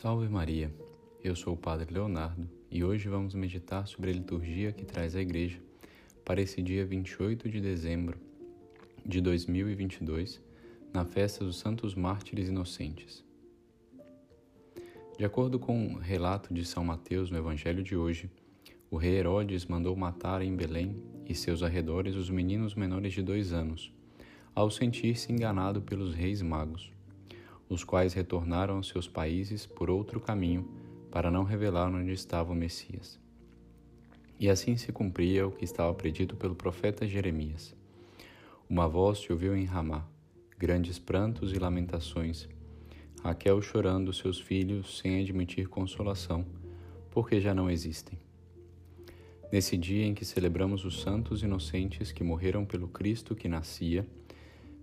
Salve Maria, eu sou o Padre Leonardo e hoje vamos meditar sobre a liturgia que traz a Igreja para esse dia 28 de dezembro de 2022, na festa dos Santos Mártires Inocentes. De acordo com o relato de São Mateus no Evangelho de hoje, o rei Herodes mandou matar em Belém e seus arredores os meninos menores de dois anos, ao sentir-se enganado pelos reis magos os quais retornaram aos seus países por outro caminho para não revelar onde estava o Messias. E assim se cumpria o que estava predito pelo profeta Jeremias. Uma voz se ouviu em Ramá, grandes prantos e lamentações, Raquel chorando seus filhos sem admitir consolação, porque já não existem. Nesse dia em que celebramos os santos inocentes que morreram pelo Cristo que nascia,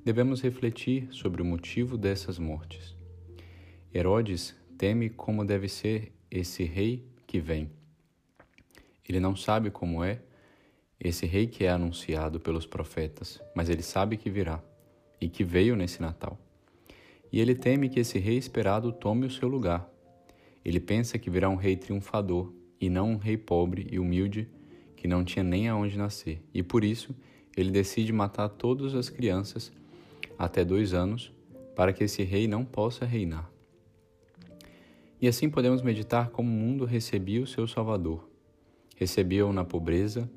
devemos refletir sobre o motivo dessas mortes. Herodes teme como deve ser esse rei que vem. Ele não sabe como é esse rei que é anunciado pelos profetas, mas ele sabe que virá e que veio nesse Natal. E ele teme que esse rei esperado tome o seu lugar. Ele pensa que virá um rei triunfador e não um rei pobre e humilde que não tinha nem aonde nascer. E por isso ele decide matar todas as crianças até dois anos, para que esse rei não possa reinar. E assim podemos meditar como o mundo recebia o seu Salvador. Recebia-o na pobreza,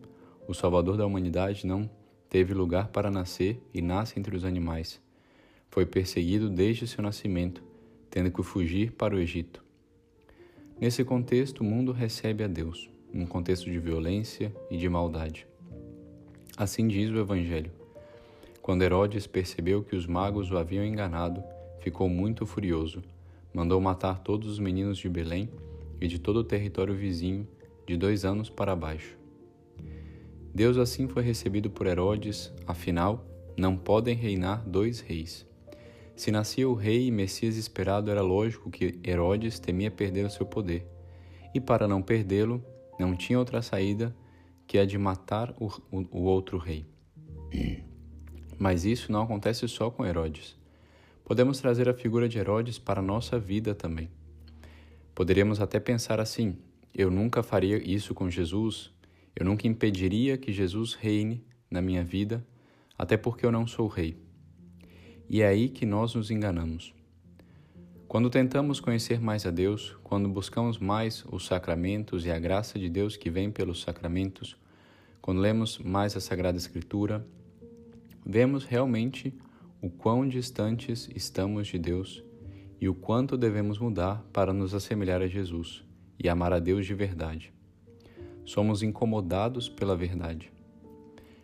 o Salvador da humanidade não teve lugar para nascer e nasce entre os animais. Foi perseguido desde seu nascimento, tendo que fugir para o Egito. Nesse contexto, o mundo recebe a Deus, num contexto de violência e de maldade. Assim diz o Evangelho. Quando Herodes percebeu que os magos o haviam enganado, ficou muito furioso. Mandou matar todos os meninos de Belém e de todo o território vizinho, de dois anos para baixo. Deus assim foi recebido por Herodes, afinal, não podem reinar dois reis. Se nascia o rei e Messias esperado, era lógico que Herodes temia perder o seu poder. E para não perdê-lo, não tinha outra saída que a de matar o, o, outro rei. Mas isso não acontece só com Herodes. Podemos trazer a figura de Herodes para a nossa vida também. Poderíamos até pensar assim: eu nunca faria isso com Jesus, eu nunca impediria que Jesus reine na minha vida, até porque eu não sou rei. E é aí que nós nos enganamos. Quando tentamos conhecer mais a Deus, quando buscamos mais os sacramentos e a graça de Deus que vem pelos sacramentos, quando lemos mais a Sagrada Escritura, vemos realmente o quão distantes estamos de Deus e o quanto devemos mudar para nos assemelhar a Jesus e amar a Deus de verdade. Somos incomodados pela verdade.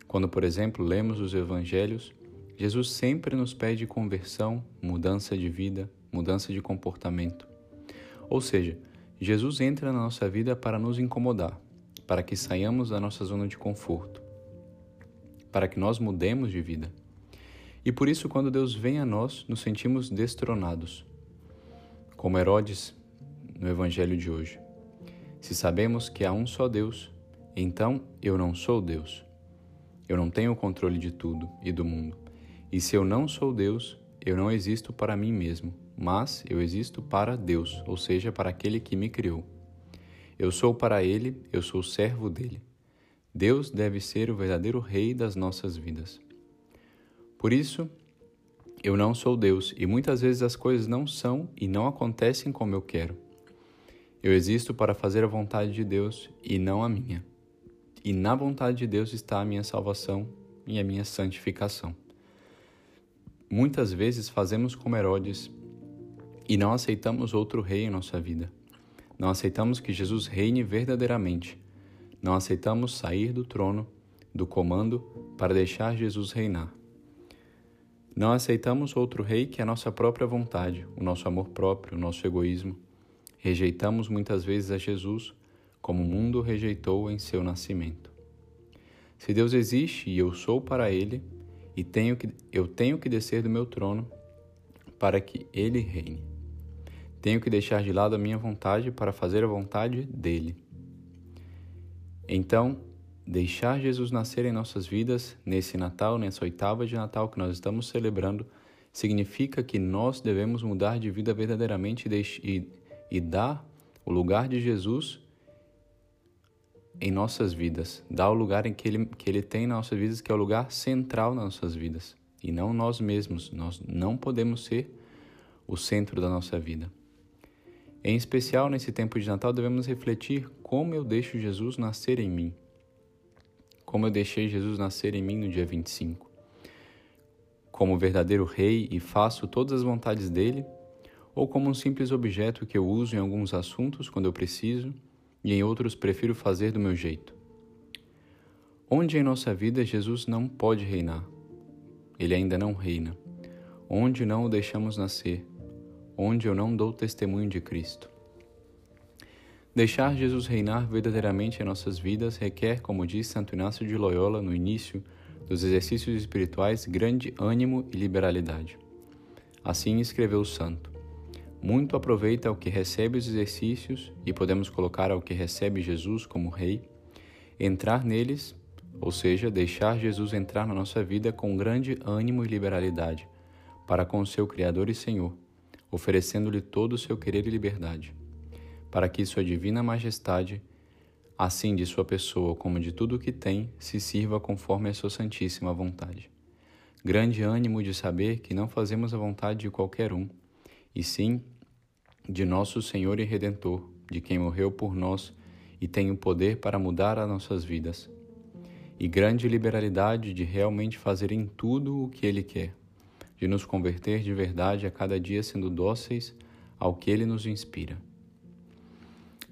Quando, por exemplo, lemos os Evangelhos, Jesus sempre nos pede conversão, mudança de vida, mudança de comportamento. Ou seja, Jesus entra na nossa vida para nos incomodar, para que saiamos da nossa zona de conforto para que nós mudemos de vida. E por isso, quando Deus vem a nós, nos sentimos destronados, como Herodes no Evangelho de hoje. Se sabemos que há um só Deus, então eu não sou Deus. Eu não tenho o controle de tudo e do mundo. E se eu não sou Deus, eu não existo para mim mesmo, mas eu existo para Deus, ou seja, para aquele que me criou. Eu sou para Ele, eu sou servo dele. Deus deve ser o verdadeiro Rei das nossas vidas. Por isso, eu não sou Deus e muitas vezes as coisas não são e não acontecem como eu quero. Eu existo para fazer a vontade de Deus e não a minha. E na vontade de Deus está a minha salvação e a minha santificação. Muitas vezes fazemos como Herodes e não aceitamos outro rei em nossa vida. Não aceitamos que Jesus reine verdadeiramente não aceitamos sair do trono, do comando, para deixar Jesus reinar. Não aceitamos outro rei que a nossa própria vontade, o nosso amor próprio, o nosso egoísmo. Rejeitamos muitas vezes a Jesus, como o mundo rejeitou em seu nascimento. Se Deus existe e eu sou para Ele, e tenho que, eu tenho que descer do meu trono para que Ele reine. Tenho que deixar de lado a minha vontade para fazer a vontade dele. Então, deixar Jesus nascer em nossas vidas nesse Natal, nessa oitava de Natal que nós estamos celebrando, significa que nós devemos mudar de vida verdadeiramente e, e dar o lugar de Jesus em nossas vidas, dar o lugar em que ele, que ele tem nas nossas vidas, que é o lugar central nas nossas vidas, e não nós mesmos. Nós não podemos ser o centro da nossa vida. Em especial, nesse tempo de Natal, devemos refletir como eu deixo Jesus nascer em mim. Como eu deixei Jesus nascer em mim no dia 25. Como verdadeiro rei e faço todas as vontades dele, ou como um simples objeto que eu uso em alguns assuntos quando eu preciso e em outros prefiro fazer do meu jeito. Onde em nossa vida Jesus não pode reinar? Ele ainda não reina. Onde não o deixamos nascer? Onde eu não dou testemunho de Cristo? Deixar Jesus reinar verdadeiramente em nossas vidas requer, como diz Santo Inácio de Loyola no início dos exercícios espirituais, grande ânimo e liberalidade. Assim escreveu o santo: muito aproveita ao que recebe os exercícios e podemos colocar ao que recebe Jesus como Rei, entrar neles, ou seja, deixar Jesus entrar na nossa vida com grande ânimo e liberalidade, para com o seu Criador e Senhor, oferecendo-lhe todo o seu querer e liberdade, para que Sua Divina Majestade, assim de Sua pessoa como de tudo o que tem, se sirva conforme a Sua Santíssima vontade. Grande ânimo de saber que não fazemos a vontade de qualquer um, e sim de nosso Senhor e Redentor, de quem morreu por nós e tem o poder para mudar as nossas vidas. E grande liberalidade de realmente fazer em tudo o que Ele quer, de nos converter de verdade a cada dia sendo dóceis ao que Ele nos inspira.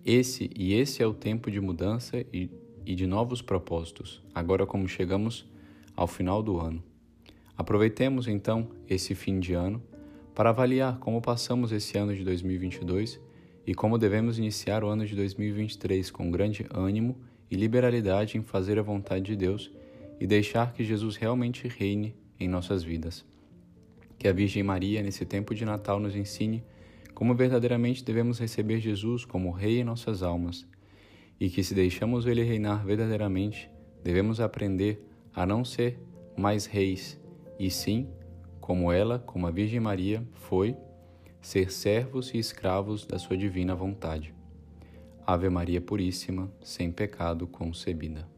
Esse e esse é o tempo de mudança e, e de novos propósitos, agora como chegamos ao final do ano. Aproveitemos então esse fim de ano para avaliar como passamos esse ano de 2022 e como devemos iniciar o ano de 2023 com grande ânimo e liberalidade em fazer a vontade de Deus e deixar que Jesus realmente reine em nossas vidas. Que a Virgem Maria, nesse tempo de Natal, nos ensine como verdadeiramente devemos receber Jesus como Rei em nossas almas e que, se deixamos Ele reinar verdadeiramente, devemos aprender a não ser mais reis e sim como ela, como a Virgem Maria, foi ser servos e escravos da sua divina vontade. Ave Maria Puríssima, sem pecado concebida.